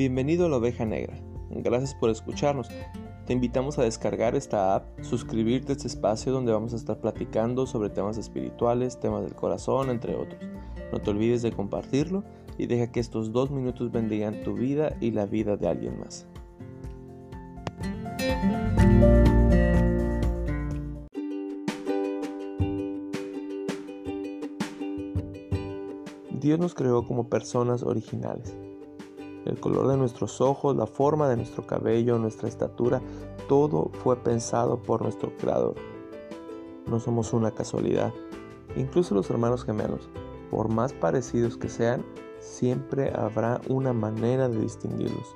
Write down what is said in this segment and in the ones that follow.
Bienvenido a la oveja negra. Gracias por escucharnos. Te invitamos a descargar esta app, suscribirte a este espacio donde vamos a estar platicando sobre temas espirituales, temas del corazón, entre otros. No te olvides de compartirlo y deja que estos dos minutos bendigan tu vida y la vida de alguien más. Dios nos creó como personas originales. El color de nuestros ojos, la forma de nuestro cabello, nuestra estatura, todo fue pensado por nuestro Creador. No somos una casualidad. Incluso los hermanos gemelos, por más parecidos que sean, siempre habrá una manera de distinguirlos.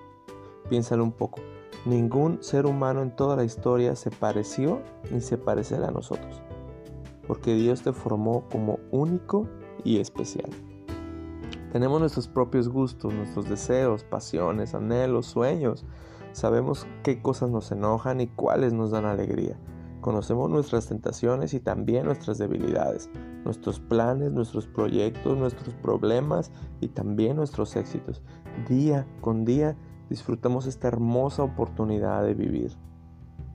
Piénsalo un poco. Ningún ser humano en toda la historia se pareció ni se parecerá a nosotros, porque Dios te formó como único y especial. Tenemos nuestros propios gustos, nuestros deseos, pasiones, anhelos, sueños. Sabemos qué cosas nos enojan y cuáles nos dan alegría. Conocemos nuestras tentaciones y también nuestras debilidades, nuestros planes, nuestros proyectos, nuestros problemas y también nuestros éxitos. Día con día disfrutamos esta hermosa oportunidad de vivir.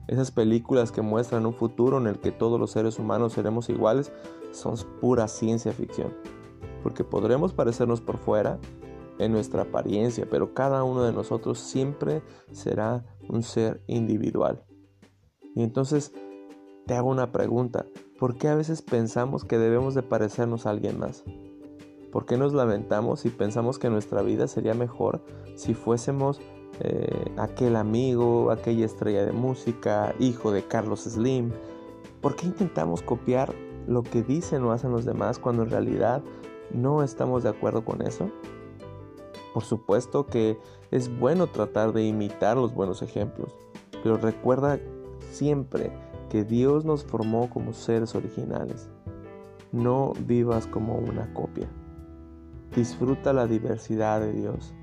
Esas películas que muestran un futuro en el que todos los seres humanos seremos iguales son pura ciencia ficción porque podremos parecernos por fuera en nuestra apariencia, pero cada uno de nosotros siempre será un ser individual. Y entonces te hago una pregunta, ¿por qué a veces pensamos que debemos de parecernos a alguien más? ¿Por qué nos lamentamos y pensamos que nuestra vida sería mejor si fuésemos eh, aquel amigo, aquella estrella de música, hijo de Carlos Slim? ¿Por qué intentamos copiar lo que dicen o hacen los demás cuando en realidad no estamos de acuerdo con eso? Por supuesto que es bueno tratar de imitar los buenos ejemplos, pero recuerda siempre que Dios nos formó como seres originales. No vivas como una copia. Disfruta la diversidad de Dios.